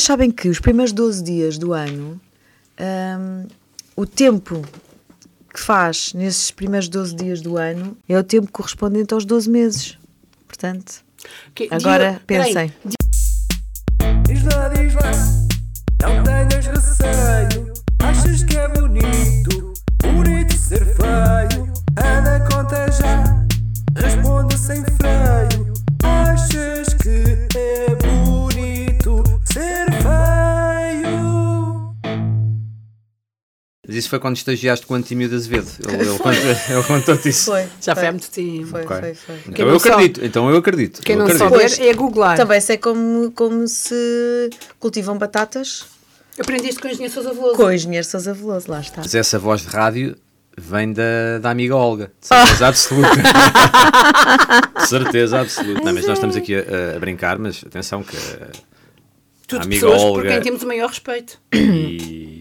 Vocês sabem que os primeiros 12 dias do ano, hum, o tempo que faz nesses primeiros 12 dias do ano é o tempo correspondente aos 12 meses. Portanto, Que- agora dia- peraí, pensem. Diz Mas isso foi quando estagiaste com o Antímio de Azevedo. Ele, ele, contou- ele contou-te isso. Foi. Já foi há muito tempo. Foi, Ok. foi, foi. Então eu sabe- acredito, então eu acredito. Quem eu não acredito. souber é googlar. Também sei como, como se cultivam batatas Aprendeste com o engenheiro Sousa Veloso. com o engenheiro Sousa Veloso, lá está. Mas essa voz de rádio vem da, da amiga Olga. De Ah. certeza absoluta. de certeza absoluta. Não, mas nós estamos aqui a, a brincar, mas atenção que Tudo a amiga pessoas por Olga quem temos o maior respeito. e,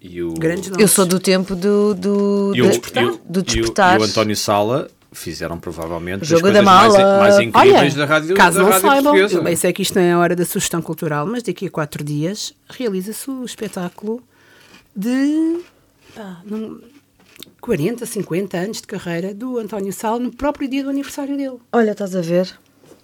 e o... Eu sou do tempo do, do, e o, de- e o- do e o- despertar. e o António Sala fizeram provavelmente as Jogo coisas da mais, mala. mais incríveis Olha, da rádio, caso da não rádio saibam, eu bem sei que isto não é a hora da sugestão cultural, mas daqui a quatro dias realiza-se o espetáculo de pá, num- 40, 50 anos de carreira do António Sala no próprio dia do aniversário dele. Olha, estás a ver?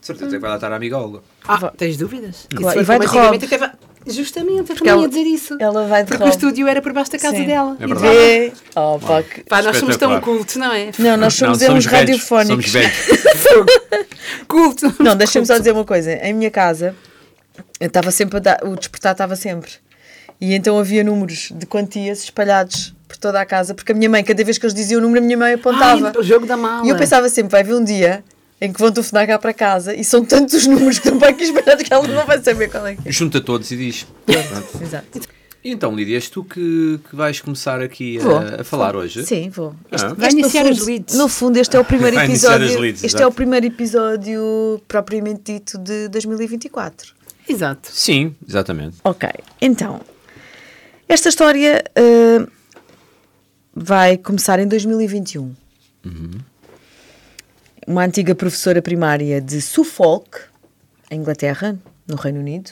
De certeza que vai lá estar a amiga Olga. Ah, tens dúvidas? Claro, e vai de vai- Justamente, eu Porque também ela- ia dizer isso. ela vai de Porque o estúdio era por baixo da casa Sim. dela. É E verdade. Vê. Oh, pá, que- Pá, nós somos tão cultos, não é? Não, nós somos, Não, velhos, radiofónicos. Somos velhos. Culto. Não, deixa-me só dizer uma coisa. Em minha casa, eu estava sempre a dar, o despertar estava sempre. E então havia números de quantias espalhados por toda a casa, porque a minha mãe, cada vez que eles diziam o número, a minha mãe apontava. Ai, o jogo da mala. e eu pensava sempre, vai haver um dia em que vão telefonar cá para casa e são tantos os números que estão para aqui espalhados que ela não vai saber qual é que é. Junta todos e diz. Exato. E então, Lídia, és tu que, que vais começar aqui Vou. a, a falar hoje? Sim, vou. Ah. Vai no iniciar fundo- as leads. No fundo, este é o primeiro Vai iniciar episódio. as leads, este exato. é o primeiro episódio propriamente dito de 2024. Exato. Sim, exatamente. Ok, então, esta história uh, vai começar em 2021. Uma antiga professora primária de Suffolk, em Inglaterra, no Reino Unido,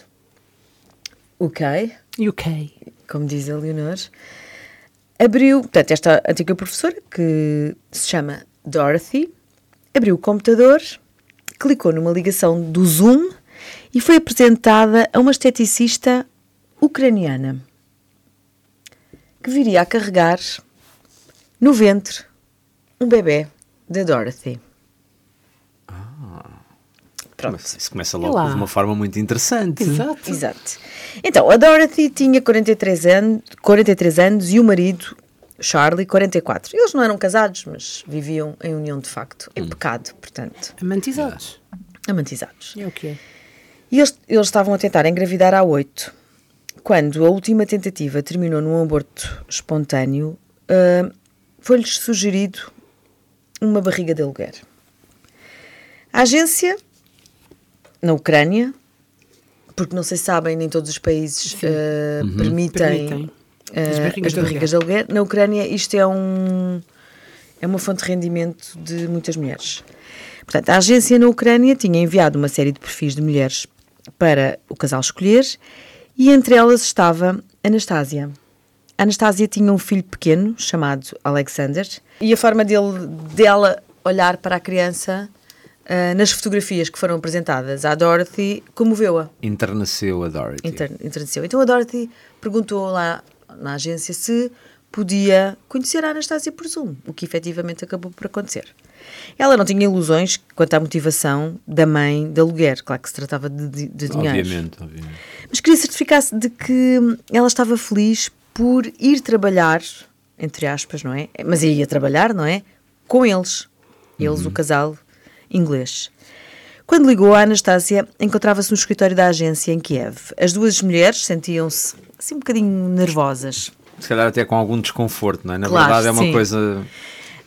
UK, UK. como diz a Leonor, abriu, portanto, esta antiga professora, que se chama Dorothy, abriu o computador, clicou numa ligação do Zoom e foi apresentada a uma esteticista ucraniana que viria a carregar no ventre um bebê da Dorothy. Pronto. Mas Isso começa logo de uma forma muito interessante. Exato. Exato. Então, a Dorothy tinha 43 anos, 43 anos e o marido, Charlie, 44. Eles não eram casados, mas viviam em união de facto, em pecado, portanto, Amantizados. amantizados. É o que é. E eles, eles estavam a tentar engravidar há oito. Quando a última tentativa terminou num aborto espontâneo, ah, foi-lhes sugerido uma barriga de aluguer. A agência, na Ucrânia, porque não sei se sabem, nem todos os países ah, permitem, Permitem. ah, As barrigas as de barrigas de aluguer. Na Ucrânia, isto é um é uma fonte de rendimento de muitas mulheres. Portanto, a agência na Ucrânia tinha enviado uma série de perfis de mulheres para o casal escolher e entre elas estava Anastasia. A Anastasia tinha um filho pequeno chamado Alexander e a forma dele, dela olhar para a criança ah, nas fotografias que foram apresentadas à Dorothy comoveu-a Interneceu a Dorothy. inter, interneceu. Então a Dorothy perguntou lá na agência se podia conhecer a Anastasia por Zoom, o que efetivamente acabou por acontecer. Ela não tinha ilusões quanto à motivação da mãe de aluguer, claro que se tratava de, de, de dinheiro. Obviamente, obviamente. Mas queria certificar-se de que ela estava feliz por ir trabalhar, entre aspas, não é? Mas ia trabalhar, não é? Com eles. Eles, o casal inglês. Quando ligou, a Anastasia encontrava-se no escritório da agência em Kiev. As duas mulheres sentiam-se assim um bocadinho nervosas. Se calhar até com algum desconforto, não é? Na Claro, verdade é uma sim. coisa.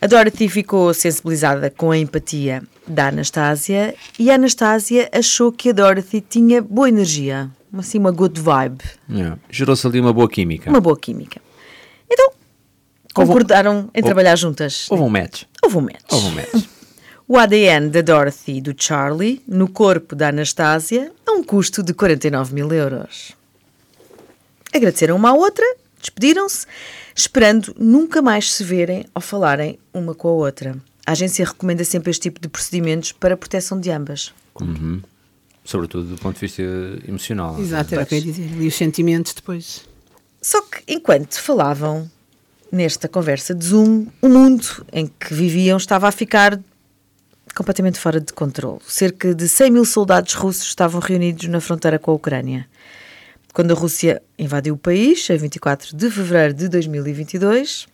A Dorothy ficou sensibilizada com a empatia da Anastasia e a Anastasia achou que a Dorothy tinha boa energia, assim uma good vibe. Yeah. Gerou-se ali uma boa química. uma boa química. Então, concordaram em trabalhar juntas. Houve um match. Houve um match. Houve um match. O ADN da Dorothy e do Charlie no corpo da Anastasia a um custo de 49 mil euros. agradeceram uma à outra, despediram-se, esperando nunca mais se verem ou falarem uma com a outra. A agência recomenda sempre este tipo de procedimentos para a proteção de ambas. Sobretudo do ponto de vista emocional. Exato, era o que eu ia dizer. E os sentimentos depois. Só que enquanto falavam nesta conversa de Zoom, o mundo em que viviam estava a ficar completamente fora de controle. Cerca de 100 mil soldados russos estavam reunidos na fronteira com a Ucrânia. Quando a Rússia invadiu o país, em 24 de fevereiro de 2022,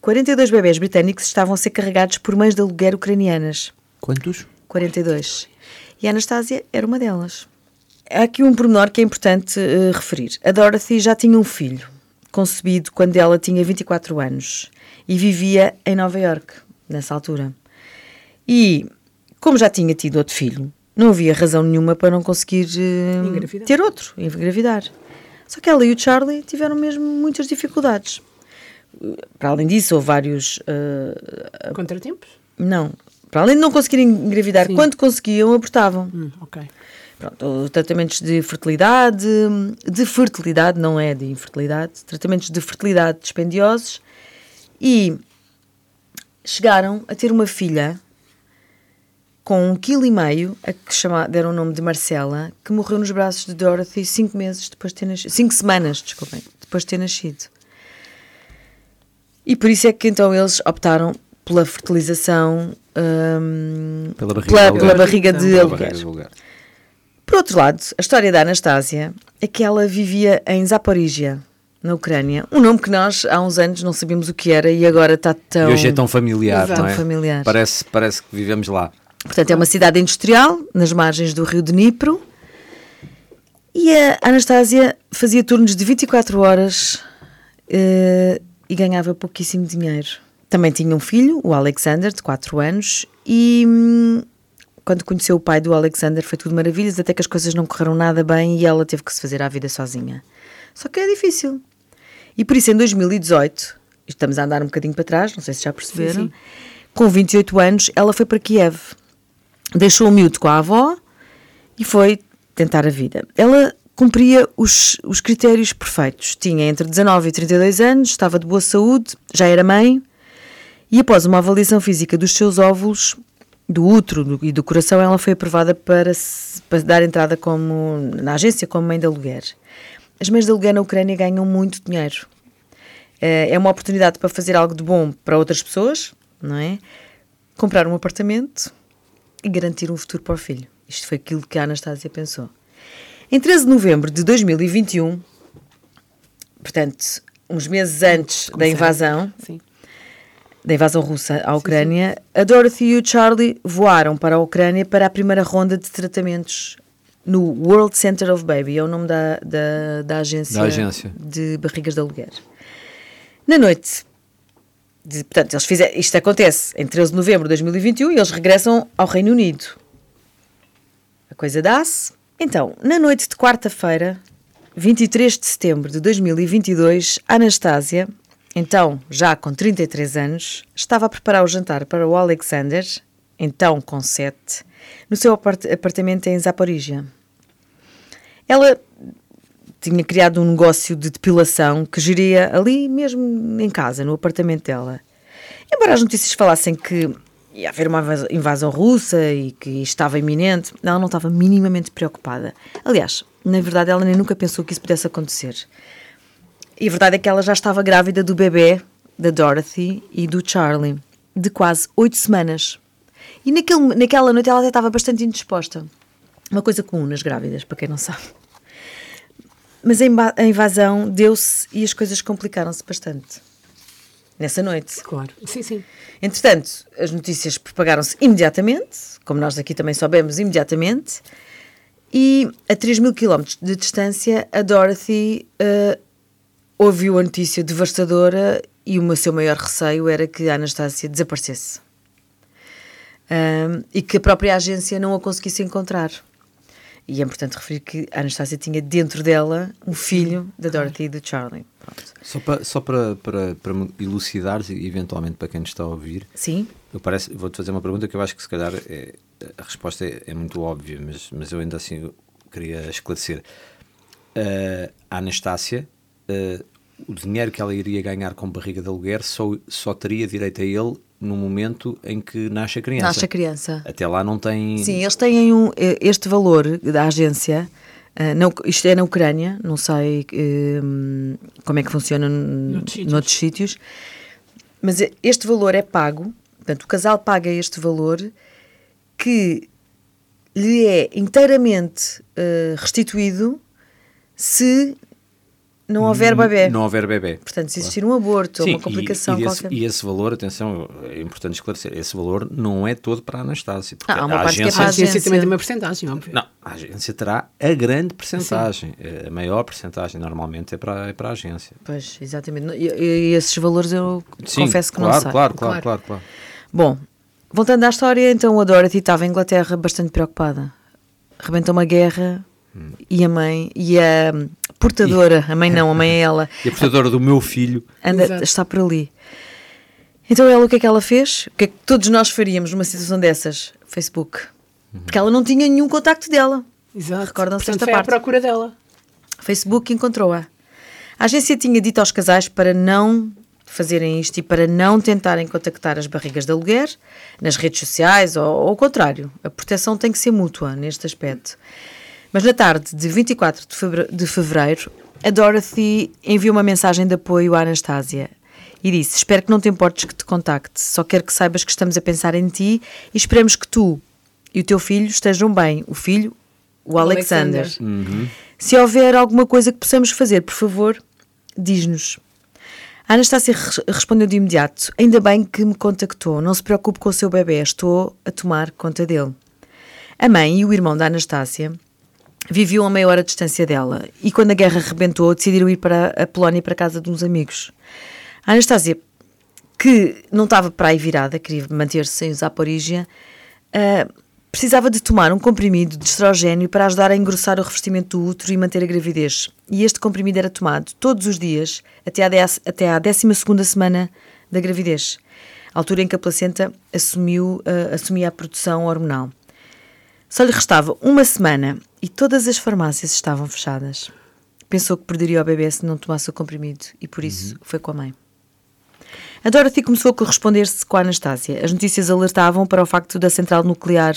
42 bebés britânicos estavam a ser carregados por mães de aluguer ucranianas. Quantos? 42. E a Anastásia era uma delas. Há aqui um pormenor que é importante eh, referir. A Dorothy já tinha um filho, concebido quando ela tinha 24 anos e vivia em Nova York, nessa altura. E, como já tinha tido outro filho, não havia razão nenhuma para não conseguir Engravidar. ter outro, engravidar. Só que ela e o Charlie tiveram mesmo muitas dificuldades. Para além disso, houve vários eh, Contratempos? não. Para além de não conseguirem engravidar, Sim. quando conseguiam, abortavam. Hum, ok. Pronto, tratamentos de fertilidade, de fertilidade, não é de infertilidade, tratamentos de fertilidade dispendiosos e chegaram a ter uma filha com um quilo e meio, a que chama, deram o nome de Marcela, que morreu nos braços de Dorothy cinco meses depois de ter nascido. Cinco semanas, desculpem, depois de ter nascido. E por isso é que então eles optaram pela fertilização hum, Pela barriga pela, de pela barriga de Pela aluguer. barriga. Por outro lado, a história da Anastasia é que ela vivia em Zaporizhia, na Ucrânia. Um nome que nós há uns anos não sabíamos o que era e agora está tão. E hoje é tão familiar, Exato. não é? Tão familiar. Parece, parece que vivemos lá. Portanto, é uma cidade industrial, nas margens do rio Dnipro. E a Anastasia fazia turnos de 24 horas eh, e ganhava pouquíssimo dinheiro. Também tinha um filho, o Alexander, de 4 anos, e hum, quando conheceu o pai do Alexander foi tudo maravilhas, até que as coisas não correram nada bem e ela teve que se fazer à vida sozinha. Só que é difícil. E por isso, em 2018, estamos a andar um bocadinho para trás, não sei se já perceberam, Sim, sim. com 28 anos, ela foi para Kiev. Deixou o miúdo com a avó e foi tentar a vida. Ela cumpria os, os critérios perfeitos. Tinha entre 19 e 32 anos, estava de boa saúde, já era mãe e após uma avaliação física dos seus óvulos, do útero e do coração, ela foi aprovada para, se- para dar entrada como, na agência como mãe de aluguer. As mães de aluguer na Ucrânia ganham muito dinheiro. Eh, É uma oportunidade para fazer algo de bom para outras pessoas, não é? Comprar um apartamento e garantir um futuro para o filho. Isto foi aquilo que a Anastasia pensou. Em 13 de novembro de 2021, portanto, uns meses antes da invasão, Sim. da invasão russa à Ucrânia, a Dorothy e o Charlie voaram para a Ucrânia para a primeira ronda de tratamentos no World Center of Baby, é o nome da, da, da agência, Da agência. de barrigas de aluguer. Na noite, de- portanto, eles fizeram, isto acontece em 13 de novembro de 2021 e eles regressam ao Reino Unido. A coisa dá-se. Então, na noite de quarta-feira, 23 de setembro de 2022, a Anastasia, então já com 33 anos, estava a preparar o jantar para o Alexander, então com 7, no seu apart- apartamento em Zaporizhia. Ela tinha criado um negócio de depilação que geria ali mesmo em casa, no apartamento dela. Embora as notícias falassem que ia haver uma invas- invasão russa e que estava iminente, ela não estava minimamente preocupada. Aliás, na verdade, ela nem nunca pensou que isso pudesse acontecer. E a verdade é que ela já estava grávida do bebê, da Dorothy e do Charlie, de quase oito semanas. E naquele, naquela noite ela até estava bastante indisposta. Uma coisa comum nas grávidas, para quem não sabe. Mas a invasão deu-se e as coisas complicaram-se bastante. Nessa noite. Claro. Sim, sim. Entretanto, as notícias propagaram-se imediatamente, como nós aqui também soubemos imediatamente, e a 3 mil quilómetros de distância, a Dorothy eh, ouviu a notícia devastadora e o seu maior receio era que a Anastácia desaparecesse. Ahm, e que a própria agência não a conseguisse encontrar. E é importante referir que a Anastácia tinha dentro dela um filho da Dorothy e do Charlie. Pronto. Só para, só para, para, para me elucidares, e eventualmente para quem nos está a ouvir, Sim? eu parece, vou-te fazer uma pergunta que eu acho que se calhar é- a resposta é, é muito óbvia, mas, mas eu ainda assim queria esclarecer. Uh, a Anastácia eh, o dinheiro que ela iria ganhar com barriga de aluguer só, só teria direito a ele no momento em que nasce a criança. Nasce a criança. Até lá não tem. Sim, eles têm um, este valor da agência. eh, na Uc- isto é na Ucrânia, não sei eh, como é que funciona Noutros sítios. noutros sítios, mas este valor é pago, portanto, o casal paga este valor que lhe é inteiramente eh, restituído se não houver bebê. Não houver bebê. Portanto, se existir um aborto ou Sim, uma complicação e, e, esse, qualquer. e esse valor, atenção, é importante esclarecer, esse valor não é todo para a Anastácia. Porque Ah, há uma a parte que é agência, para A agência agência. também tem uma porcentagem, óbvio. Não, a agência terá a grande percentagem, a maior percentagem normalmente é para, é para a agência. Pois, exatamente. E, e esses valores eu Sim, confesso que claro, não sei. Claro, claro, Claro. claro, claro. Bom, voltando à história, então a Dorothy estava em Inglaterra bastante preocupada. Rebentou uma guerra e a mãe, e a portadora, a mãe não, a mãe é ela, E a portadora do meu filho, anda, Exato. está por ali. Então ela, o que é que ela fez? O que é que todos nós faríamos numa situação dessas? Facebook. Porque ela não tinha nenhum contacto dela. Exato. Recordam-se desta foi à parte. procura dela. Facebook encontrou-a. A agência tinha dito aos casais para não fazerem isto e para não tentarem contactar as barrigas de aluguer nas redes sociais ou, ou ao contrário. A proteção tem que ser mútua neste aspecto. Mas na tarde de 24 de fevereiro, a Dorothy enviou uma mensagem de apoio à Anastasia e disse: Espero que não te importes que te contacte, só quero que saibas que estamos a pensar em ti e esperamos que tu e o teu filho estejam bem. O filho, o, Alexander. Alexander. Se houver alguma coisa que possamos fazer, por favor, diz-nos. A Anastácia res- respondeu de imediato: Ainda bem que me contactou, não se preocupe com o seu bebê, estou a tomar conta dele. A mãe e o irmão da Anastácia viviam a meia hora de distância dela e, quando a guerra rebentou, decidiram ir para a Polónia para a casa de uns amigos. A Anastácia, que não estava para aí virada, queria manter-se sem usar porígia, ah, precisava de tomar um comprimido de estrogênio para ajudar a engrossar o revestimento do útero e manter a gravidez. E este comprimido era tomado todos os dias até à, dez, até à 12 semana da gravidez, altura em que a placenta assumiu, ah, assumia a produção hormonal. Só lhe restava uma semana e todas as farmácias estavam fechadas. Pensou que perderia o bebê se não tomasse o comprimido e por isso foi com a mãe. A Dorothy começou a corresponder-se com a Anastácia. As notícias alertavam para o facto da central nuclear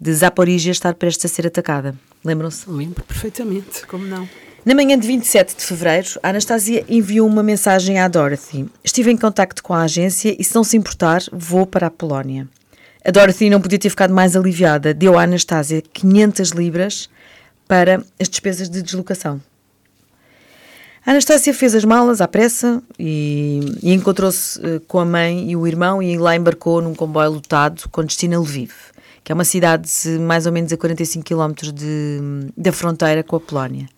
de Zaporizhia estar prestes a ser atacada. Lembram-se? Lembro perfeitamente, como não? Na manhã de 27 de fevereiro, a Anastasia enviou uma mensagem à Dorothy. Estive em contacto com a agência e, se não se importar, vou para a Polónia. A Dorothy não podia ter ficado mais aliviada. Deu à Anastasia 500 libras para as despesas de deslocação. A Anastácia fez as malas à pressa e, e encontrou-se eh, com a mãe e o irmão e lá embarcou num comboio lotado com destino a Lviv, que é uma cidade de mais ou menos a 45 km de, da fronteira com a Polónia.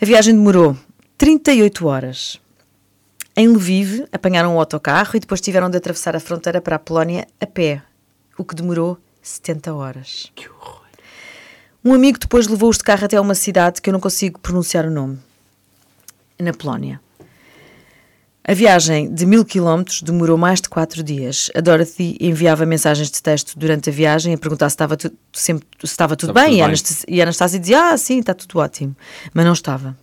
A viagem demorou 38 horas. Em Lviv, apanharam um autocarro e depois tiveram de atravessar a fronteira para a Polónia a pé, o que demorou 70 horas. Que horror. Um amigo depois levou-os de carro até uma cidade que eu não consigo pronunciar o nome, na Polónia. A viagem de mil quilómetros demorou mais de quatro dias. A Dorothy enviava mensagens de texto durante a viagem a perguntar se estava, tu- sempre, se estava tudo Estava bem, tudo e, bem. E a Anastácia dizia, ah, sim, está tudo ótimo. Mas não estava.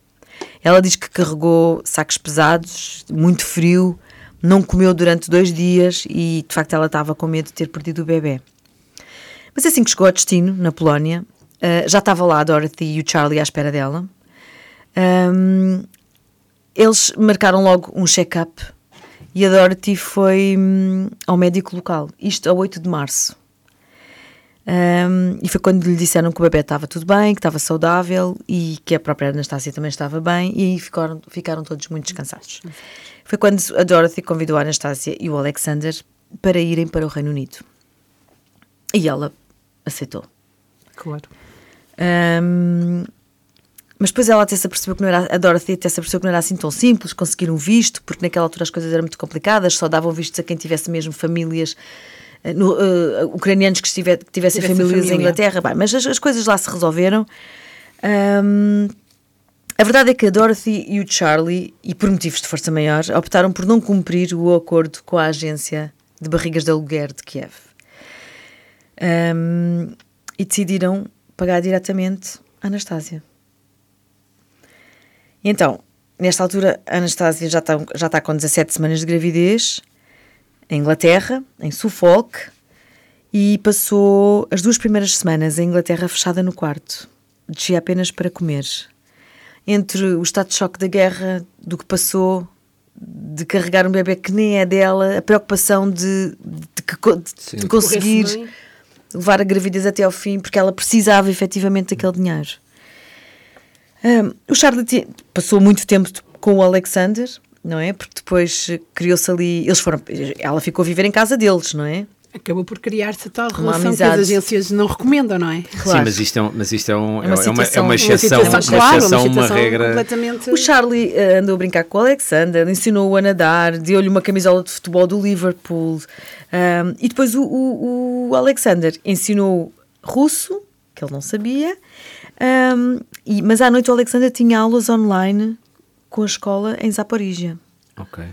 Ela diz que carregou sacos pesados, muito frio, não comeu durante dois dias e, de facto, ela estava com medo de ter perdido o bebê. Mas assim que chegou ao destino, na Polónia, ah, já estava lá a Dorothy e o Charlie à espera dela. Ahm, eles marcaram logo um check-up e a Dorothy foi hum, ao médico local, isto a 8 de março. Ahm, e foi quando lhe disseram que o bebê estava tudo bem, que estava saudável e que a própria Anastácia também estava bem, e aí ficaram, ficaram todos muito descansados. Foi quando a Dorothy convidou a Anastácia e o Alexander para irem para o Reino Unido. E ela aceitou. Claro. Ahm, mas depois ela até se apercebeu que não era, a Dorothy até se apercebeu que não era assim tão simples conseguir um visto, porque naquela altura as coisas eram muito complicadas, só davam vistos a quem tivesse mesmo famílias eh, no, eh, ucranianos que, estiver, que tivessem Tivesse famílias em família. Inglaterra. Bem, mas as, as coisas lá se resolveram. Ahm, a verdade é que a Dorothy e o Charlie, e por motivos de força maior, optaram por não cumprir o acordo com a agência de barrigas de aluguer de Kiev. Ahm, e decidiram pagar diretamente a Anastácia. Então, nesta altura, a Anastácia já está, já está com 17 semanas de gravidez, em Inglaterra, em Suffolk, e passou as duas primeiras semanas em Inglaterra fechada no quarto. Descia apenas para comer. Entre o estado de choque da guerra, do que passou, de carregar um bebê que nem é dela, a preocupação de, de, de- de conseguir levar a gravidez até ao fim, porque ela precisava efetivamente daquele dinheiro. Ahm, o Charlie ti- passou muito tempo com o Alexander, não é? Porque depois criou-se ali. Eles foram. Ela ficou a viver em casa deles, não é? Acabou por criar-se a tal Uma relação que as agências não recomendam, não é? Claro. Sim, mas isto é um, mas isto é, um, É uma é, uma, é situação- uma uma exceção, situação, uma, claro, exceção, uma, situação regra. completamente... O Charlie eh, andou a brincar com o Alexander, ensinou-o a nadar, deu-lhe uma camisola de futebol do Liverpool. Ahm, e depois o, o- o Alexander ensinou russo, que ele não sabia, ahm, e- mas à noite o Alexander tinha aulas online com a escola em Zaporizhia. Ok.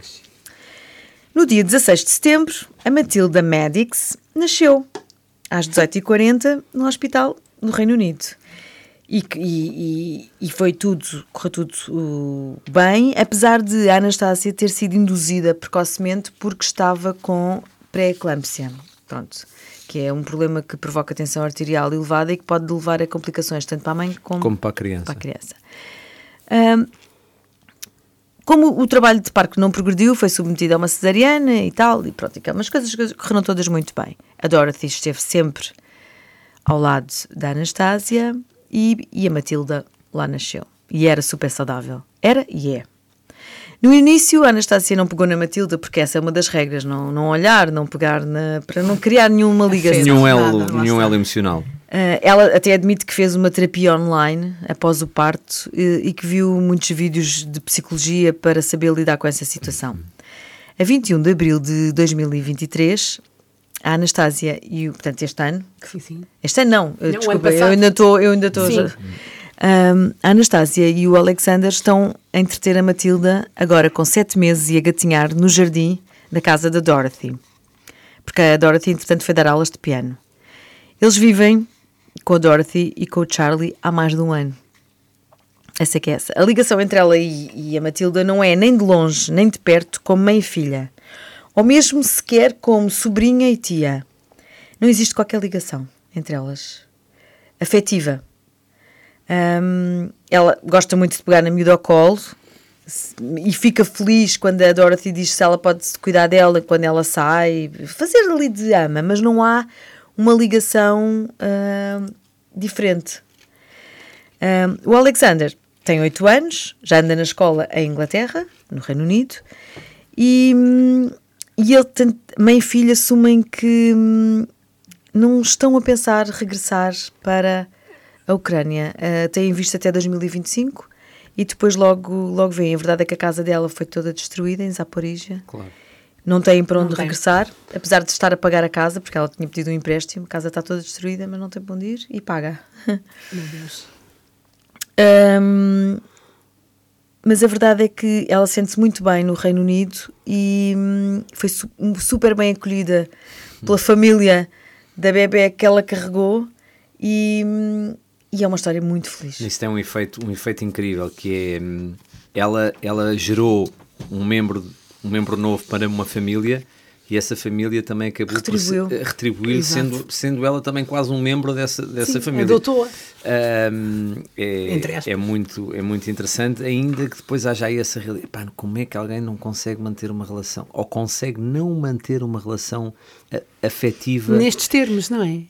No dia 16 de setembro, a Matilda Maddox nasceu às 18h40 no hospital no Reino Unido. E, e- e- foi tudo, correu tudo uh, bem, apesar de a Anastácia ter sido induzida precocemente porque estava com pré-eclâmpsia. Pronto. Que é um problema que provoca tensão arterial elevada e que pode levar a complicações tanto para a mãe como, Como para a criança. para a criança. Ahm, como o trabalho de parque não progrediu, foi submetido a uma cesariana e tal, e pronto, e cá, mas as coisas correram todas muito bem. A Dorothy esteve sempre ao lado da Anastácia e, e a Matilda lá nasceu. E era super saudável. Era e é. No início, a Anastácia não pegou na Matilda, porque essa é uma das regras, não, não olhar, não pegar na, para não criar nenhuma ligação. Nenhum elo, nenhum elo emocional. Uh, ela até admite que fez uma terapia online após o parto eh, e que viu muitos vídeos de psicologia para saber lidar com essa situação. A 21 de abril de 2023, a Anastásia e o, portanto, este ano, Sim, sim. este ano não, eh, Não, desculpa, eu ainda estou, eu ainda estou Um, a Anastásia e o Alexander estão a entreter a Matilda, agora com sete meses e a gatinhar no jardim da casa da Dorothy. Porque a Dorothy, entretanto, foi dar aulas de piano. Eles vivem com a Dorothy e com o Charlie há mais de um ano. Essa é que é essa. A ligação entre ela e, e a Matilda não é nem de longe, nem de perto, como mãe e filha. Ou mesmo sequer como sobrinha e tia. Não existe qualquer ligação entre elas. Afetiva. Hum, ela gosta muito de pegar na miúda ao colo e fica feliz quando a Dorothy diz se ela pode cuidar dela quando ela sai, fazer ali de ama, mas não há uma ligação hum, diferente. Hum, o Alexander tem 8 anos, já anda na escola em Inglaterra, no Reino Unido, e, hum, e ele, tem- mãe e filha assumem que hum, não estão a pensar regressar para a Ucrânia. Uh, têm visto até 2025 e depois logo, logo vêm. A verdade é que a casa dela foi toda destruída em Zaporizhia. Claro. Não têm para onde regressar, apesar de estar a pagar a casa, porque ela tinha pedido um empréstimo. A casa está toda destruída, mas não tem para onde ir e paga. Meu Deus. Hum, mas a verdade é que ela sente-se muito bem no Reino Unido e hum, foi su- super bem acolhida pela família da bebé que ela carregou e, hum, e é uma história muito feliz. Isso tem um efeito, um efeito incrível que é hum, ela, ela gerou um membro, um membro novo para uma família e essa família também acabou Retribuiu. por se- eh, retribuir, sendo, sendo ela também quase um membro dessa, dessa Sim, família. adotou-a. Hum, Entre é, aspas. é, muito, é muito interessante, ainda que depois haja aí essa realidade. Pá, como é que alguém não consegue manter uma relação ou consegue não manter uma relação a- afetiva? Nestes termos, não é?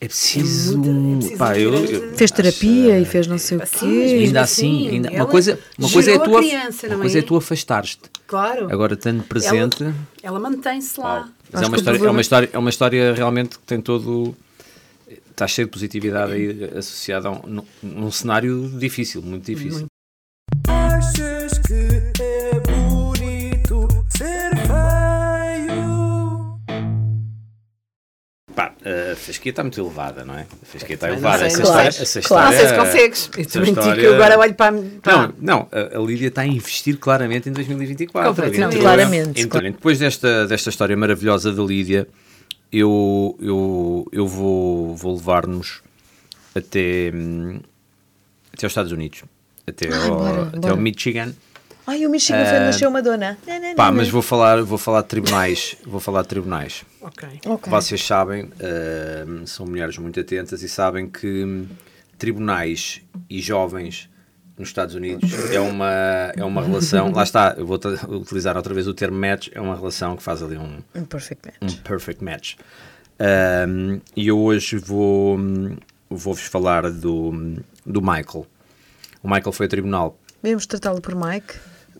É preciso. muito- é preciso pá, eu- eu- Fez acho- terapia e fez não sei o quê. ainda assim, assim, ainda, uma coisa, uma coisa é tu, criança, não uma coisa é é? tu afastares-te. Claro. Agora, estando presente, Ela, ela mantém-se lá. mas é uma, história, é, uma história, é uma história realmente que tem todo. Está cheio de positividade aí associada a um, num, num cenário difícil, muito difícil. Pá, a fasquia está muito elevada, não é? A fasquia está Não elevada. essa não história, essa Claro. Não história, sei se consegues. Eu essa também digo que história- eu agora olho para. para Não, não, a, a Lídia está a investir claramente em 2024. Completamente. Entrou- Claramente, claro. Depois desta, desta história maravilhosa da Lídia, eu, eu, eu vou, vou levar-nos até, hum, até aos Estados Unidos, até, ao, bora, até bora. ao Michigan, Ai, o Michigan foi nasceu uma dona. Não, não, Pá, não, mas vou falar, vou falar de tribunais. vou falar de tribunais. Ok. Ok. Vocês sabem, eh, são mulheres muito atentas e sabem que tribunais e jovens nos Estados Unidos é uma, é uma relação. Lá está, eu vou utilizar outra vez o termo match, é uma relação que faz ali um, Um perfect um match. perfect match. Um, e eu hoje vou, vou-vos falar do, do Michael. O Michael foi a tribunal. Devemos tratá-lo por Mike.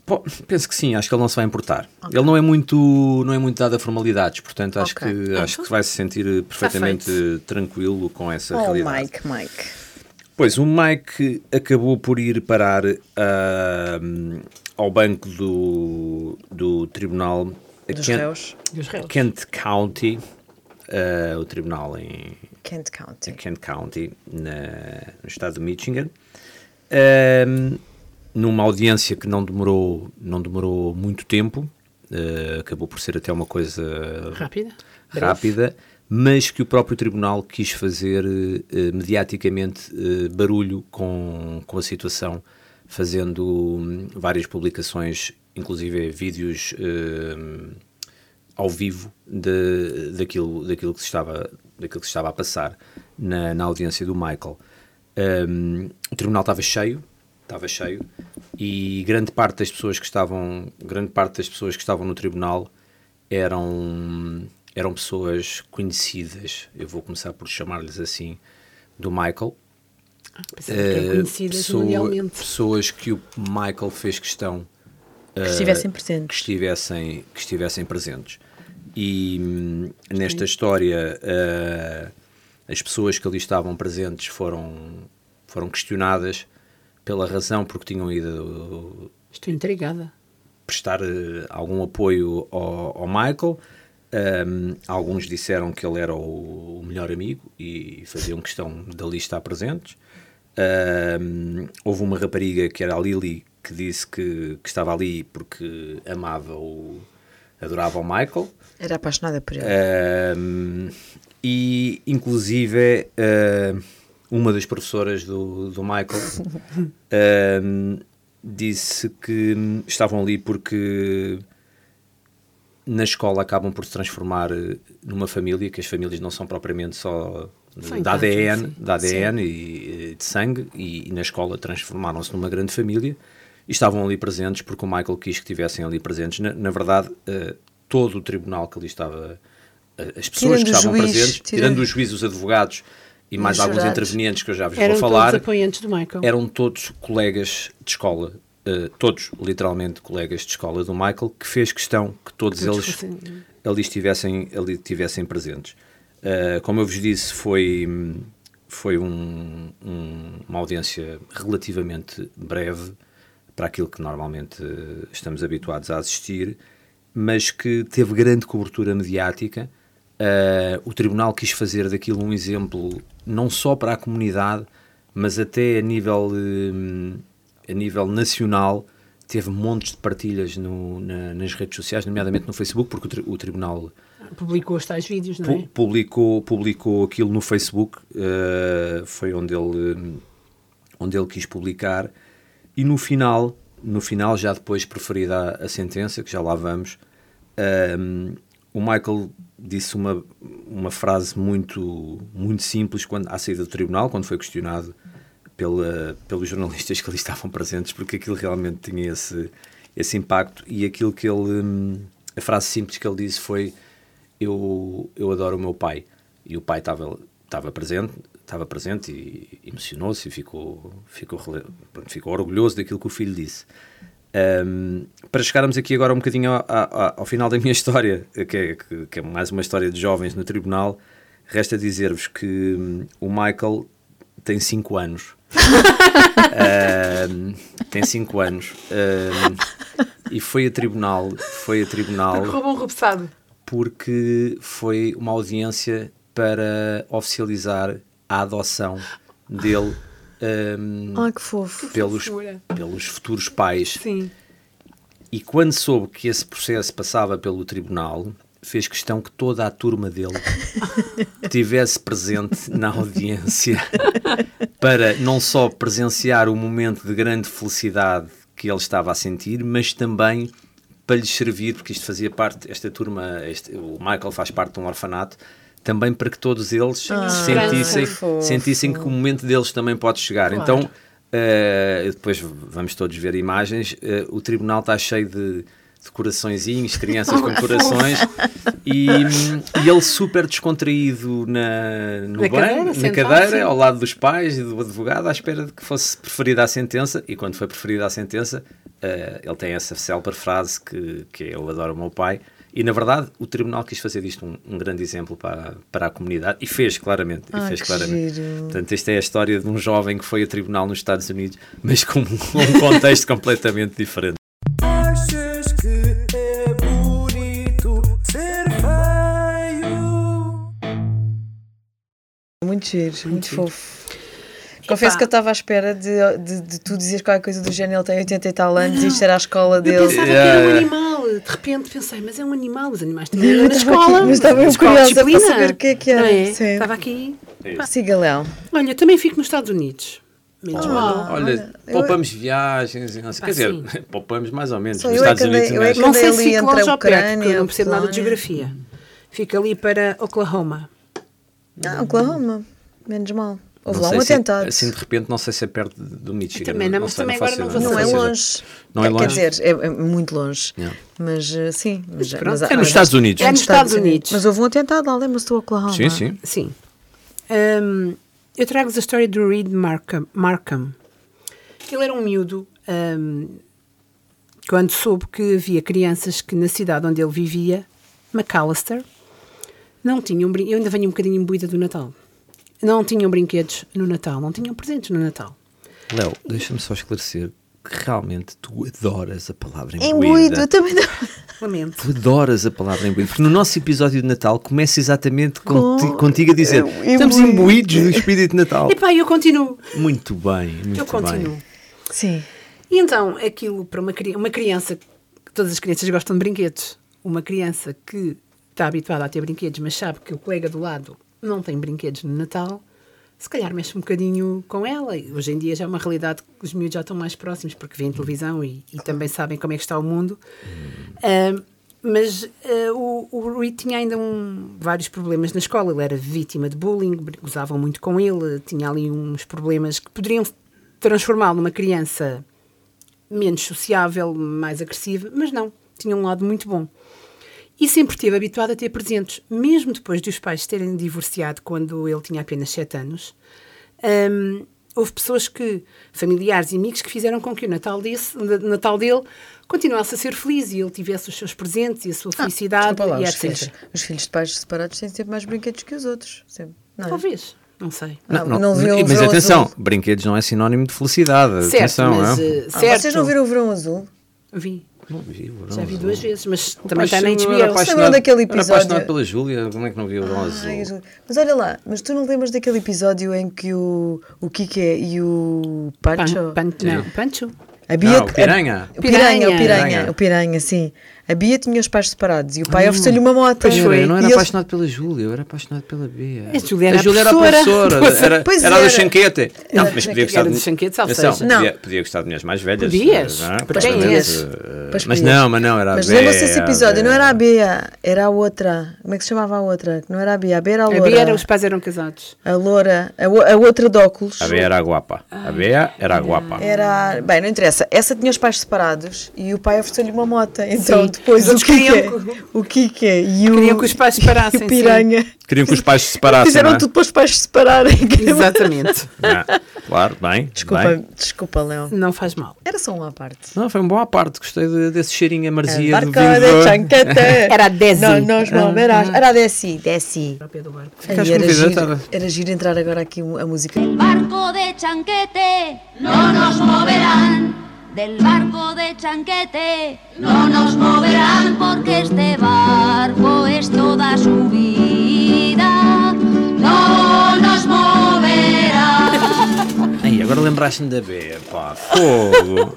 Pô, penso que sim, acho que ele não se vai importar. Ele não é muito, não é muito dado a formalidades, portanto acho Ok. que acho que vai se sentir perfeitamente tranquilo com essa Oh, realidade. Mike, Mike. Pois, o Mike acabou por ir parar ah, ao banco do, do tribunal Dos Kent. Dos réus. Kent County, ah, o tribunal em Kent County. Kent County, na- no estado de Michigan, Ahm, numa audiência que não demorou, não demorou muito tempo, ah, acabou por ser até uma coisa Rápida. rápida, mas que o próprio tribunal quis fazer eh, mediaticamente eh, barulho com, com a situação, fazendo hum, várias publicações, inclusive vídeos hum, ao vivo de, daquilo, daquilo, que se estava, daquilo que se estava a passar na, na audiência do Michael. Hum, o tribunal estava cheio, estava cheio, e grande parte das pessoas que estavam, grande parte das pessoas que estavam no tribunal eram eram pessoas conhecidas. Eu vou começar por chamar-lhes assim do Michael. Que Eh, conhecidas pessoa- pessoas que o Michael fez questão Que estivessem que presentes. estivessem, que estivessem presentes. E hum, nesta história, eh, as pessoas que ali estavam presentes foram, foram questionadas pela razão porque tinham ido Estou intrigada. prestar eh, algum apoio ao, ao Michael. Um, alguns disseram que ele era o, o melhor amigo e faziam questão dali estar presentes. Um, houve uma rapariga que era a Lily que disse que, que estava ali porque amava o adorava o Michael. Era apaixonada por ele. Um, e inclusive uh, uma das professoras do, do Michael um, disse que estavam ali porque na escola acabam por se transformar eh, numa família, que as famílias não são propriamente só da ADN, sim. da ADN e, eh, de sangue, e, e na escola transformaram-se numa grande família e estavam ali presentes porque o Michael quis que estivessem ali presentes. Na, na verdade, eh, todo o tribunal que ali estava, eh, as pessoas Tirando que estavam juiz, presentes, tirando- tirando os juízes, os advogados e mais alguns jurados. intervenientes que eu já vos Eram vou falar, todos apoiantes do Michael. eram todos colegas de escola, eh, todos literalmente colegas de escola do Michael, que fez questão que todos Todos eles fossem- ali estivessem, ali estivessem presentes. Eh, como eu vos disse, foi, foi um- um- uma audiência relativamente breve para aquilo que normalmente estamos habituados a assistir, mas que teve grande cobertura mediática. Eh, o tribunal quis fazer daquilo um exemplo não só para a comunidade, mas até a nível, eh, a nível nacional. Teve montes de partilhas no- na- nas redes sociais, nomeadamente no Facebook, porque o, tri- o tribunal Publicou os tais vídeos, não é? publicou, publicou aquilo no Facebook, eh, foi onde ele, onde ele quis publicar, e no final, no final já depois preferida a, a sentença, que já lá vamos, hum, o Michael disse uma, uma frase muito, muito simples quando, à saída do tribunal, quando foi questionado pela, pelos jornalistas que ali estavam presentes, porque aquilo realmente tinha esse, esse impacto, e aquilo que ele, a frase simples que ele disse foi eu, eu adoro o meu pai. E o pai estava estava presente, estava presente e emocionou-se e ficou, ficou, ficou orgulhoso daquilo que o filho disse. Ahm, para chegarmos aqui agora um bocadinho ao, ao- ao final da minha história, que é, que- que é mais uma história de jovens no tribunal, resta dizer-vos que hum, o Michael tem 5 anos. Ahm, tem 5 anos. E foi a tribunal, foi a tribunal Roubam repousado. porque foi uma audiência para oficializar a adoção dele hum, Ai, que fofo. pelos, fofura. pelos futuros pais. Sim. E quando soube que esse processo passava pelo tribunal, fez questão que toda a turma dele estivesse presente na audiência para não só presenciar o momento de grande felicidade que que ele estava a sentir, mas também para lhes servir, porque isto fazia parte, esta turma, este- o Michael faz parte de um orfanato, também para que todos eles sentissem, fofo. sentissem que o momento deles também pode chegar. Claro. Então, eh, depois vamos todos ver imagens, eh, o tribunal está cheio de, de coraçõezinhos, crianças com corações, e, e ele super descontraído na, no Na banco, cadeira, na cadeira, ao lado dos pais e do advogado, à espera de que fosse preferida a sentença, e quando foi preferida a sentença, eh, ele tem essa célebre frase que, que eu adoro o meu pai, e na verdade o tribunal quis fazer disto um, um grande exemplo para, para a comunidade, e fez claramente, e Ah, fez que claramente. giro. Portanto, esta é a história de um jovem que foi a tribunal nos Estados Unidos, mas com um contexto completamente diferente. Achas que é bonito ser feio? Muito giro, muito, fofo. Confesso que eu estava à espera de, de, de tu dizeres qualquer coisa do género. Ele tem 80 e tal anos e isto era a escola Eu dele. pensava Yeah, que era um animal. De repente pensei, mas é um animal. Os animais andam na escola. Mas estava eu curiosa de para saber o que é que era. É? Estava aqui. Siga, Léo. Olha, eu também fico nos Estados Unidos. Menos mal. Olha, eu- poupamos viagens, e não sei. Ah, quer dizer, sim. poupamos mais ou menos. Só Nos eu é Estados andei- Unidos eu é Não sei se entre longe ou perto, porque eu não percebo nada de geografia. Fica ali para Oklahoma. Ah, Oklahoma. Menos mal. Houve lá um se é- atentado. assim de repente, não sei se é perto do Michigan. Também não, mas sei, também agora não Não é longe. Não é longe? Quer dizer, é, é muito longe. Yeah. Mas eh, sim. Mas, pronto, mas- é É nos mas- Estados Unidos. É nos Estados Unidos. Mas houve um atentado lá, lembra-se do Oklahoma? Sim, sim. Sim. Hum, eu trago-vos a história do Reed Markham. Markham. Ele era um miúdo hum, quando soube que havia crianças que na cidade onde ele vivia, McAllister, não tinham Eu ainda venho um bocadinho imbuída do Natal. Não tinham brinquedos no Natal, não tinham presentes no Natal. Léo, deixa-me só esclarecer que realmente tu adoras a palavra Imbuído, imbuída. eu também não. Lamento. Tu adoras a palavra imbuído. Porque no nosso episódio de Natal começa exatamente conti- Com- contigo a dizer eu- estamos imbuído." imbuídos do espírito de Natal. Epá, eu continuo. Muito bem, muito eu continuo. bem. Sim. E então, aquilo para uma, uma criança, todas as crianças gostam de brinquedos, uma criança que está habituada a ter brinquedos, mas sabe que o colega do lado não tem brinquedos no Natal, se calhar mexe um bocadinho com ela. Hoje em dia já é uma realidade que os miúdos já estão mais próximos, porque veem televisão e, e também sabem como é que está o mundo. Ah, mas ah, o, o Rui tinha ainda um- vários problemas na escola. Ele era vítima de bullying, gozavam muito com ele, tinha ali uns problemas que poderiam transformá-lo numa criança menos sociável, mais agressiva, mas não, tinha um lado muito bom. E sempre esteve habituado a ter presentes, mesmo depois de os pais terem divorciado quando ele tinha apenas 7 anos. hum, houve pessoas que, familiares e amigos, que fizeram com que o Natal, desse, Natal dele continuasse a ser feliz e ele tivesse os seus presentes e a sua felicidade Desculpa lá, e os, filhos, os filhos de pais separados têm sempre mais brinquedos que os outros. Sempre. Não é? Talvez, não sei. Não, Não, não mas atenção, azul. brinquedos não é sinónimo de felicidade. Certo, atenção, mas, é? eh, Ah, certo. vocês não viram o verão azul? Vi, Não vi, o verão já vi duas vezes, mas O também está na era HBO. Lembram apaixonado- daquele Era episódio? apaixonado pela Júlia, como é que não viu o verão azul? Ai, azul. Mas olha lá, mas tu não lembras daquele episódio em que o, o Kike e o Pancho. Pan, pan, não, Pancho? A Bia, Não, o Piranha. O piranha, o Piranha. piranha, Piranha. o piranha, sim. A Bia tinha os pais separados e o pai ofereceu-lhe uma moto. Pois foi. Eu não E era eles- apaixonado pela Júlia, eu era apaixonado pela Bia. A Júlia era a Júlia era a professora. era, Pois era era. do Chanquete. Não, mas podia gostar Era de do Chanquete, seja- podia, Não. podia gostar de mulheres mais velhas. Podias, não é? podias. Mas podias. não, mas não, era a Mas Bia. lembra-se desse a episódio? Não era a Bia, era a outra. Como é que se chamava a outra? Não era a Bia, a Bia era a A loura. Bia era, os pais eram casados. A loura, a, a outra de óculos. A Bia era a guapa. A Bia era a guapa. Era. Bem, não interessa. Essa tinha os pais separados e o pai ofereceu-lhe uma moto. Então Sim. Depois o outros Kike, queriam o Kike e o. Queriam que os pais e separassem, o piranha. Queriam que os pais se separassem. Fizeram não é? tudo para os pais se separarem. Exatamente. Ah, claro, bem. Desculpa, bem. desculpa, Léo. Não faz mal. Era só uma parte. Não, foi uma boa parte. Gostei de- desse cheirinho a marzia chanquete. Era a Desi. Não, nós não, era, era a Desi. Desi. Era, giro, era giro entrar agora aqui a música. barco de chanquete no nos moverán. Del barco de chanquete no nos moverán porque este barco es toda su vida. No nos moverán. Ai, agora lembraste-me da Bia, pá. Fogo.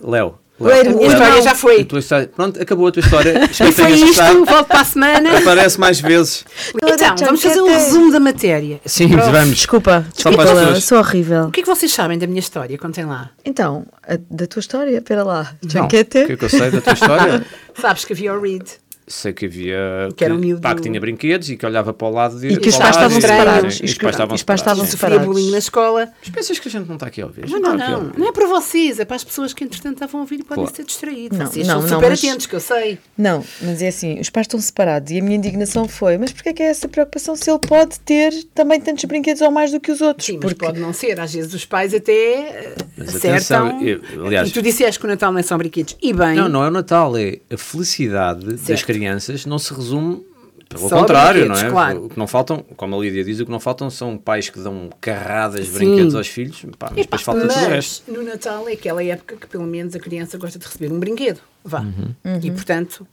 Léo, Wait, história não. já foi. Pronto, acabou a tua história. Espero que Foi tenhas isto, gostado. volto para a semana. Aparece mais vezes. Então, vamos fazer um resumo da matéria. Sim, Prof, vamos. Desculpa, desculpa, pessoas. sou horrível. O que é que vocês sabem da minha história? Contem lá. Então, a- da tua história, espera lá. Não? O que é que eu sei da tua história? Sabes que havia o Reed. Sei que havia. Que era um miúdo- pá, que tinha brinquedos e que olhava para o lado E que os pais estavam e- separados. E E os pais estavam separados. Sofria bullying na escola. Mas pensas que a gente não está aqui a ouvir? Não, não, não. ouvir. Não é para vocês, é para as pessoas que entretanto estavam a ouvir e podem Claro. ser distraídos. Não, vocês não, são não, super mas- atentos, que eu sei. Não, mas é assim, os pais estão separados e a minha indignação foi, mas porquê é que é essa preocupação se ele pode ter também tantos brinquedos ou mais do que os outros? Sim, mas Porque pode não ser. Às vezes os pais até eh, Mas acertam. atenção, eu- aliás- e tu disseste que o Natal não é só brinquedos. E bem, Não, não é o Natal, é a felicidade das Certo. Crianças não se resume. Pelo Só contrário, não é? claro. O que não faltam, como a Lídia diz, o que não faltam são pais que dão carradas de Sim. brinquedos aos filhos, pá, mas depois falta tudo o resto. mas no Natal é aquela época que pelo menos a criança gosta de receber um brinquedo. Vá. Uhum. E portanto,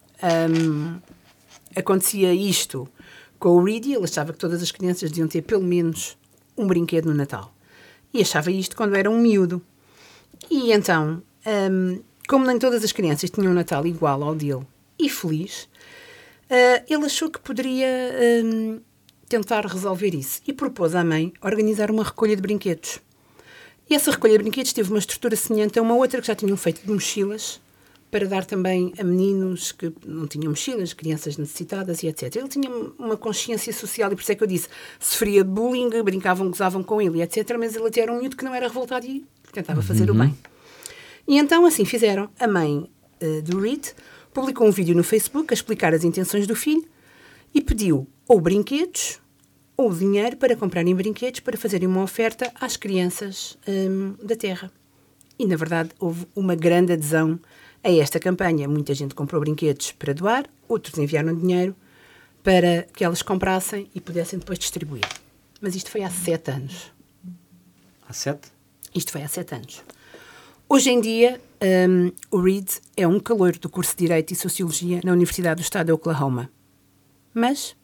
hum, acontecia isto com o Reedy, ele achava que todas as crianças deviam ter pelo menos um brinquedo no Natal. E achava isto quando era um miúdo. E então, hum, como nem todas as crianças tinham um Natal igual ao dele e feliz, ele achou que poderia hum, tentar resolver isso e propôs à mãe organizar uma recolha de brinquedos. E essa recolha de brinquedos teve uma estrutura semelhante a uma outra que já tinham feito de mochilas, para dar também a meninos que não tinham mochilas, crianças necessitadas e etc. Ele tinha uma consciência social e por isso é que eu disse, sofria de bullying, brincavam, gozavam com ele e etc. Mas ele até era um miúdo que não era revoltado e tentava fazer o bem. E então assim fizeram. A mãe eh, do Reed publicou um vídeo no Facebook a explicar as intenções do filho e pediu ou brinquedos ou dinheiro para comprarem brinquedos para fazerem uma oferta às crianças hum, da Terra. E, na verdade, houve uma grande adesão a esta campanha. Muita gente comprou brinquedos para doar, outros enviaram dinheiro para que elas comprassem e pudessem depois distribuir. Mas isto foi há sete anos. Há sete? Isto foi há sete anos. Hoje em dia, hum, o Reed é um caloiro do curso de Direito e Sociologia na Universidade do Estado de Oklahoma. Mas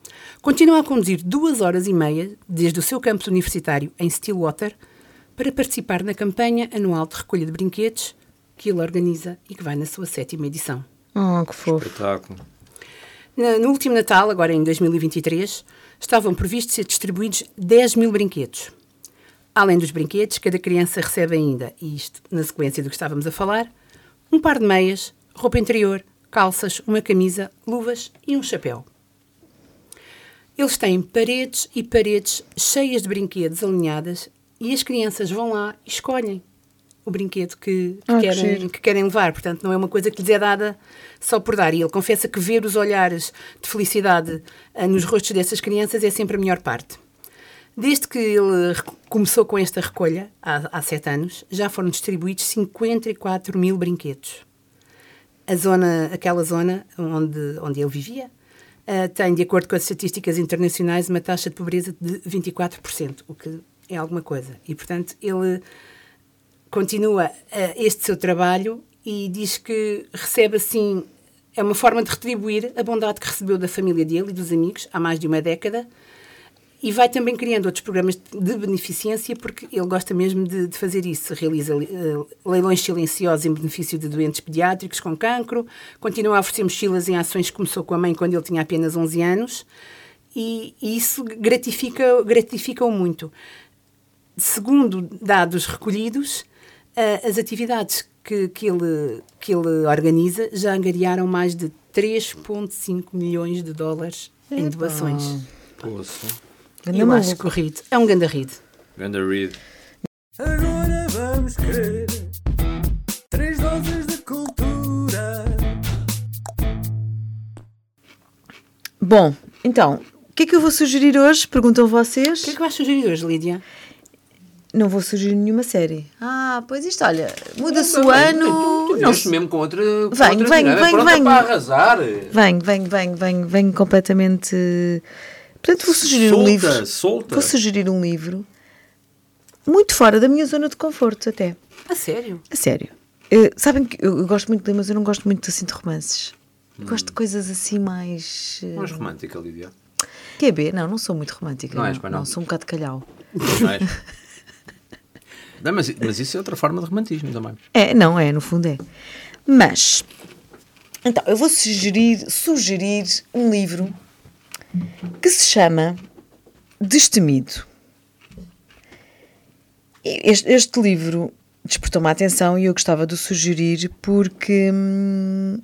continua a conduzir duas horas e meia desde o seu campus universitário em Stillwater para participar na campanha anual de recolha de brinquedos que ele organiza e que vai na sua sétima edição. Oh, que fofo. Espetáculo. Na- No último Natal, agora em 2023, estavam previstos ser distribuídos 10 mil brinquedos. Além dos brinquedos, cada criança recebe ainda, e isto na sequência do que estávamos a falar, um par de meias, roupa interior, calças, uma camisa, luvas e um chapéu. Eles têm paredes e paredes cheias de brinquedos alinhadas e as crianças vão lá e escolhem o brinquedo que, que Ah, que querem, giro. que querem levar. Portanto, não é uma coisa que lhes é dada só por dar. E ele confessa que ver os olhares de felicidade ah, nos rostos dessas crianças é sempre a melhor parte. Desde que ele começou com esta recolha, há, há sete anos, já foram distribuídos 54 mil brinquedos. A zona, aquela zona onde, onde ele vivia ah, tem, de acordo com as estatísticas internacionais, uma taxa de pobreza de 24%, o que é alguma coisa. E, portanto, ele continua ah, este seu trabalho e diz que recebe assim, é uma forma de retribuir a bondade que recebeu da família dele e dos amigos há mais de uma década e vai também criando outros programas de beneficência porque ele gosta mesmo de, de fazer isso. Realiza eh, leilões silenciosos em benefício de doentes pediátricos com cancro, continua a oferecer mochilas em ações que começou com a mãe quando ele tinha apenas 11 anos e, e isso gratifica, gratifica-o muito. Segundo dados recolhidos, eh, as atividades que, que, ele, que ele organiza já angariaram mais de 3,5 milhões de dólares em doações. Poça. Ganda Eu acho maluco. que o Reed é um ganda Reed. Ganda Reed. Agora vamos querer três doses de cultura. Bom, então, o que é que eu vou sugerir hoje? Perguntam vocês. O que é que vais sugerir hoje, Lídia? Não vou sugerir nenhuma série. Ah, pois isto, olha, muda-se o ano. Não, Isto mesmo com outra. para arrasar. Vem, vem, vem, vem, vem completamente. Portanto, vou sugerir um Solta, livro. solta. Vou sugerir um livro muito fora da minha zona de conforto, até. A sério? A sério. Eh, sabem que eu, gosto muito de ler, mas eu não gosto muito assim de romances. Gosto Hum. de coisas assim mais. eh, Mais romântica, Lídia. QB, não, não sou muito romântica. Não Não, és, pois não. sou um bocado calhau. Mais. Não, mas, mas isso é outra forma de romantismo também. É, não, é, no fundo é. Mas, então, eu vou sugerir, sugerir um livro que se chama Destemido. Este, este livro despertou-me a atenção e eu gostava de o sugerir porque hum,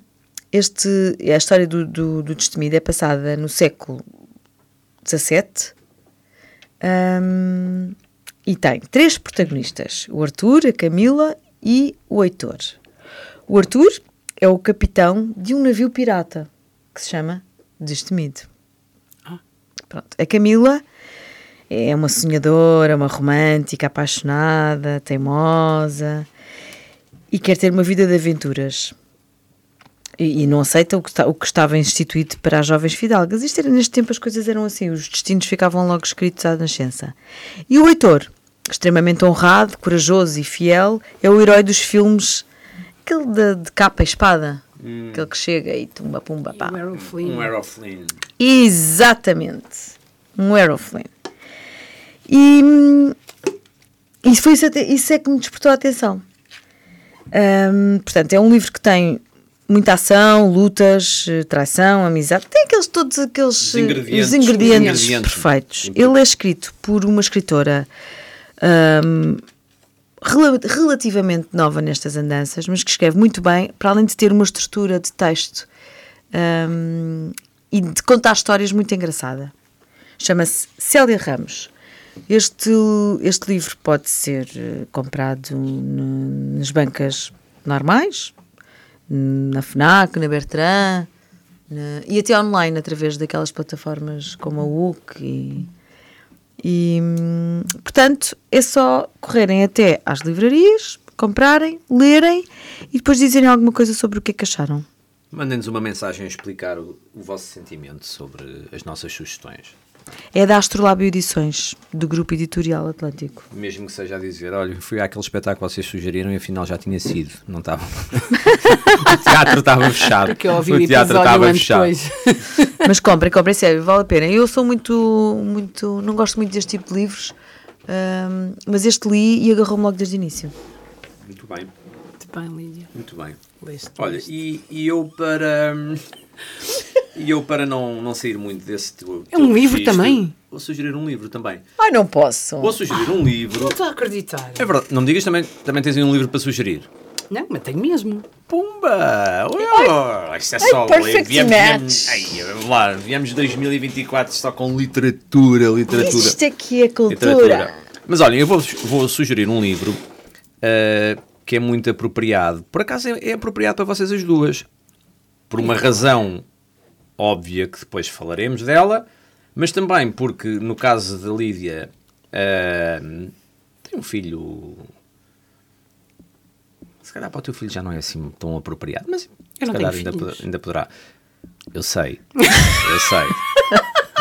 este, a história do, do, do Destemido é passada no século XVII hum, e tem três protagonistas: o Arthur, a Camila e o Heitor. O Arthur é o capitão de um navio pirata que se chama Destemido. Pronto. A Camila é uma sonhadora, uma romântica, apaixonada, teimosa e quer ter uma vida de aventuras. E, não aceita o que, está- o que estava instituído para as jovens fidalgas. Isto era, neste tempo as coisas eram assim, os destinos ficavam logo escritos à nascença. E o Heitor, extremamente honrado, corajoso e fiel, é o herói dos filmes, aquele de, de capa e espada, aquele que chega e tumba, pumba, pá. Errol Flynn. Um Aeroflynn. Exatamente. Um Aeroflame. E hum, isso, foi isso, até- isso é que me despertou a atenção. Hum, portanto, é um livro que tem muita ação, lutas, traição, amizade. Tem aqueles, todos aqueles Os ingredientes- os ingredientes, os ingredientes. perfeitos. Ele é escrito por uma escritora hum, rela- relativamente nova nestas andanças, mas que escreve muito bem, para além de ter uma estrutura de texto hum, e de contar histórias muito engraçada. Chama-se Célia Ramos. Este, este livro pode ser eh, comprado no- nas bancas normais, na FNAC, na Bertrand, na- e até online, através daquelas plataformas como a UC. E, e, hum, portanto, é só correrem até às livrarias, comprarem, lerem e depois dizerem alguma coisa sobre o que é que acharam. Mandem-nos uma mensagem a explicar o, o vosso sentimento sobre as nossas sugestões. É da Astrolábio Edições, do Grupo Editorial Atlântico. Mesmo que seja a dizer, olha, fui àquele espetáculo que vocês sugeriram e afinal já tinha sido. Não estava. o teatro estava fechado. Porque eu ouvi o teatro estava fechado. Mas comprem, comprem, sério, vale a pena. Eu sou muito, muito, não gosto muito deste tipo de livros, hum, mas este li e agarrou-me logo desde o início. Muito bem, Muito bem, Lídia. muito bem. Leste, Olha, leste. e, e eu para. E eu para não, não sair muito desse teu. É um livro registro, também? Vou sugerir um livro também. Ai, não posso. Vou sugerir um livro. Não estou a acreditar. É verdade, não me digas também, também tens aí um livro para sugerir. Não, mas tenho mesmo. Pumba! Oh, isto é só. perfect viemos, match. viemos, ai, vamos lá, viemos 2024 só com literatura, literatura. Isto aqui é cultura. literatura. Mas olhem, eu vou, vou sugerir um livro ah, que é muito apropriado. Por acaso é, é apropriado para vocês as duas. Por uma razão óbvia que depois falaremos dela, mas também porque no caso da Lídia ah, tem um filho. Se calhar para o teu filho já não é assim tão apropriado, mas Eu se calhar ainda, poder- ainda poderá. Eu sei, eu sei.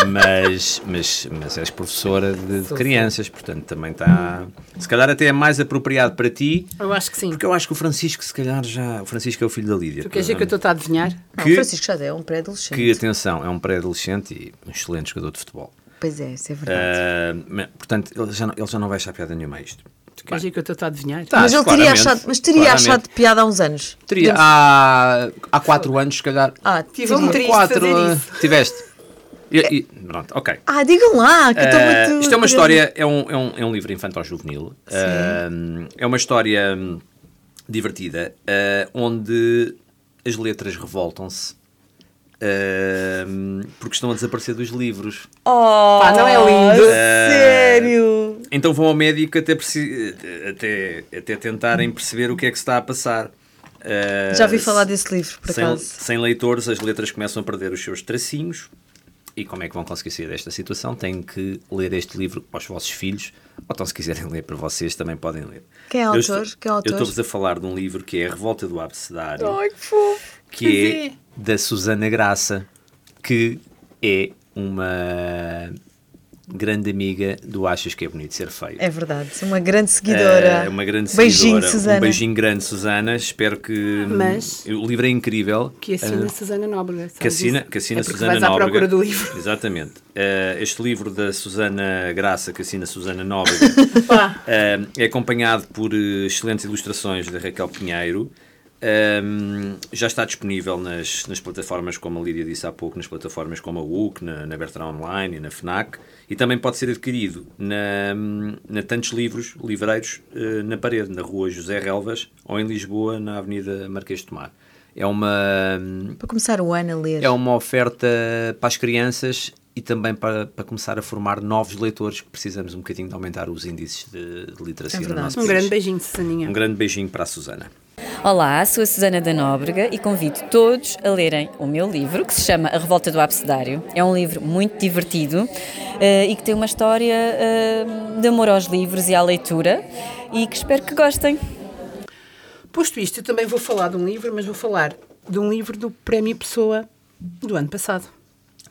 Mas, mas, mas és professora de, de crianças, portanto também está. Se calhar até é mais apropriado para ti, Eu acho que sim. porque eu acho que o Francisco, se calhar, já. O Francisco é o filho da Lídia. Tu queres dizer que eu estou a adivinhar? Não, Que- Francisco já é um pré-adolescente. Que, atenção, é um pré-adolescente e um excelente jogador de futebol. Pois é, isso é verdade. Ah, mas, portanto, ele já, não, ele já não vai achar piada nenhuma a isto. Tu queres dizer que eu estou a adivinhar? Tá. mas ele teria achado, mas teria claramente. achado piada há uns anos. Teria, há, há quatro anos, se calhar. Ah, Tive um quatro. fazer isso. Tiveste. E, e- pronto, ok. Ah, digam lá, que eu estou Eh, muito. isto é uma história, é um, é um, é um livro infantil-juvenil. Eh, é uma história hum, divertida, eh, onde as letras revoltam-se. eh, porque estão a desaparecer dos livros. Oh, Pá, não é lindo? Sério? Então vão ao médico até, até, até tentarem perceber o que é que se está a passar. Eh, Já ouvi falar desse livro, por sem, acaso. sem leitores, as letras começam a perder os seus tracinhos. E como é que vão conseguir sair desta situação? Têm que ler este livro aos vossos filhos, ou então, se quiserem ler para vocês, também podem ler. Quem é autor? estou- Quem é autor? Eu estou-vos a falar de um livro que é A Revolta do Abecedário, Ai, que fofo. que é, é. da Susana Graça, que é uma grande amiga do Achas que é Bonito Ser Feio. É verdade, uma grande seguidora. É uma grande Beijinho, seguidora. Susana. Um beijinho grande, Susana. Espero que. Mas- O livro é incrível. Que assina Ah, Susana Nóbrega. que assina, que assina é Susana vais à Nóbrega. procura do livro. Exatamente. Eh, este livro da Susana Graça, que assina Susana Nóbrega, eh, é acompanhado por eh, excelentes ilustrações da Raquel Pinheiro. Um, já está disponível nas, nas plataformas, como a Lídia disse há pouco, nas plataformas como a UC, na, na Bertrand Online e na FNAC, e também pode ser adquirido na, na tantos livros, livreiros, eh, na parede, na rua José Relvas, ou em Lisboa, na Avenida Marquês de Tomar. É uma, Para começar o ano a ler. é uma oferta para as crianças e também para, para começar a formar novos leitores, que precisamos um bocadinho de aumentar os índices de, de literacia É no nosso Um país. grande beijinho, Susaninha. Um grande beijinho para a Susana. Olá, sou a Susana da Nóbrega e convido todos a lerem o meu livro, que se chama A Revolta do Abcedário. É um livro muito divertido eh, e que tem uma história eh, de amor aos livros e à leitura e que espero que gostem. Posto isto, eu também vou falar de um livro, mas vou falar de um livro do Prémio Pessoa do ano passado.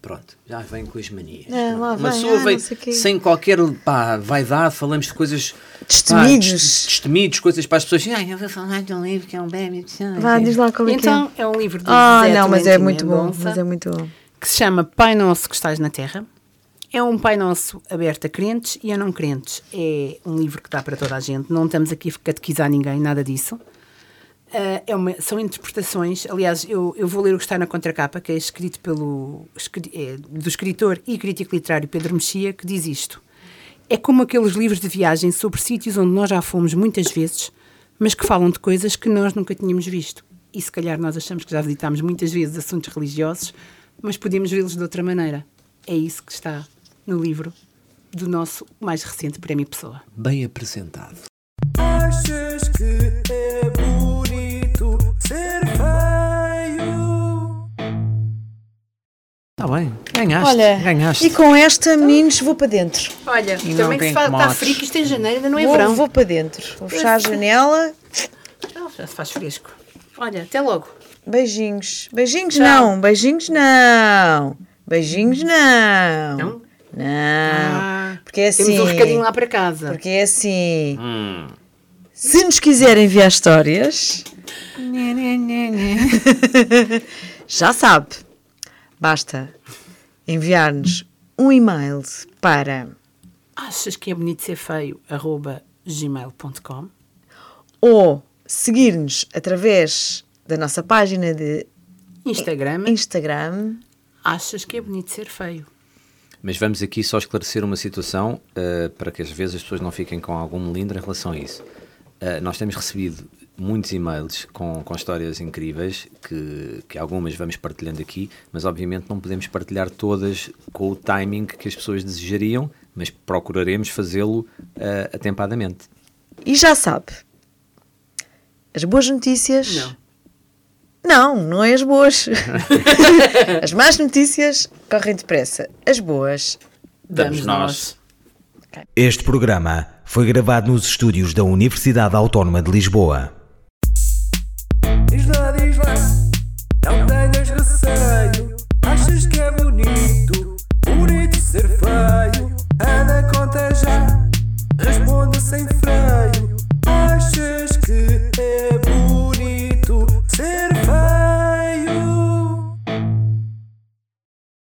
Pronto, já vem com as manias. Ah, lá Uma vem, pessoa ah, vem sem qualquer pá, vaidade, falamos de coisas. Destemidos. pá, des- destemidos, coisas para as pessoas. Ai, eu vou falar de um livro que é um bebê. Vá, diz lá qual é que Então, é. é um livro do Ah, não, mas é muito bom. Mas é muito bom. que se chama Pai Nosso que estás na Terra. É um Pai Nosso aberto a crentes e a não crentes. É um livro que dá para toda a gente. Não estamos aqui a catequizar ninguém, nada disso. Ah, é uma- são interpretações. Aliás, eu, eu vou ler o que está na contracapa, que é escrito pelo é, do escritor e crítico literário Pedro Mexia, que diz isto. É como aqueles livros de viagem sobre sítios onde nós já fomos muitas vezes, mas que falam de coisas que nós nunca tínhamos visto. E se calhar nós achamos que já visitámos muitas vezes assuntos religiosos, mas podemos vê-los de outra maneira. É isso que está no livro do nosso mais recente Prémio Pessoa. Bem apresentado. Achas que é bonito ser feio? Está bem, ganhaste. Olha, ganhaste. e com esta, meninos, vou para dentro. Olha, E também tem se faz, está frio, que isto é janeiro, ainda não é vou, verão. vou para dentro. Vou fechar a janela. Ah, já se faz fresco. Olha, até logo. Beijinhos. Beijinhos Tchau. não. Beijinhos não. Beijinhos não. Não? Não. Ah, porque é assim. Temos um recadinho lá para casa. Porque é assim. Hum. Se nos quiserem enviar histórias, já sabe. Basta enviar-nos um e-mail para Achas que é bonito ser feio? Arroba gmail.com ou seguir-nos através da nossa página de Instagram. Instagram. Achas que é bonito ser feio? Mas vamos aqui só esclarecer uma situação eh, para que às vezes as pessoas não fiquem com algum melindre em relação a isso. Eh, nós temos recebido muitos e-mails com, com histórias incríveis, que, que algumas vamos partilhando aqui, mas obviamente não podemos partilhar todas com o timing que as pessoas desejariam, mas procuraremos fazê-lo eh, atempadamente. E já sabe. As boas notícias. Não. Não, não é as boas. as más notícias correm depressa. As boas. Damos nós. Este programa foi gravado nos estúdios da Universidade Autónoma de Lisboa.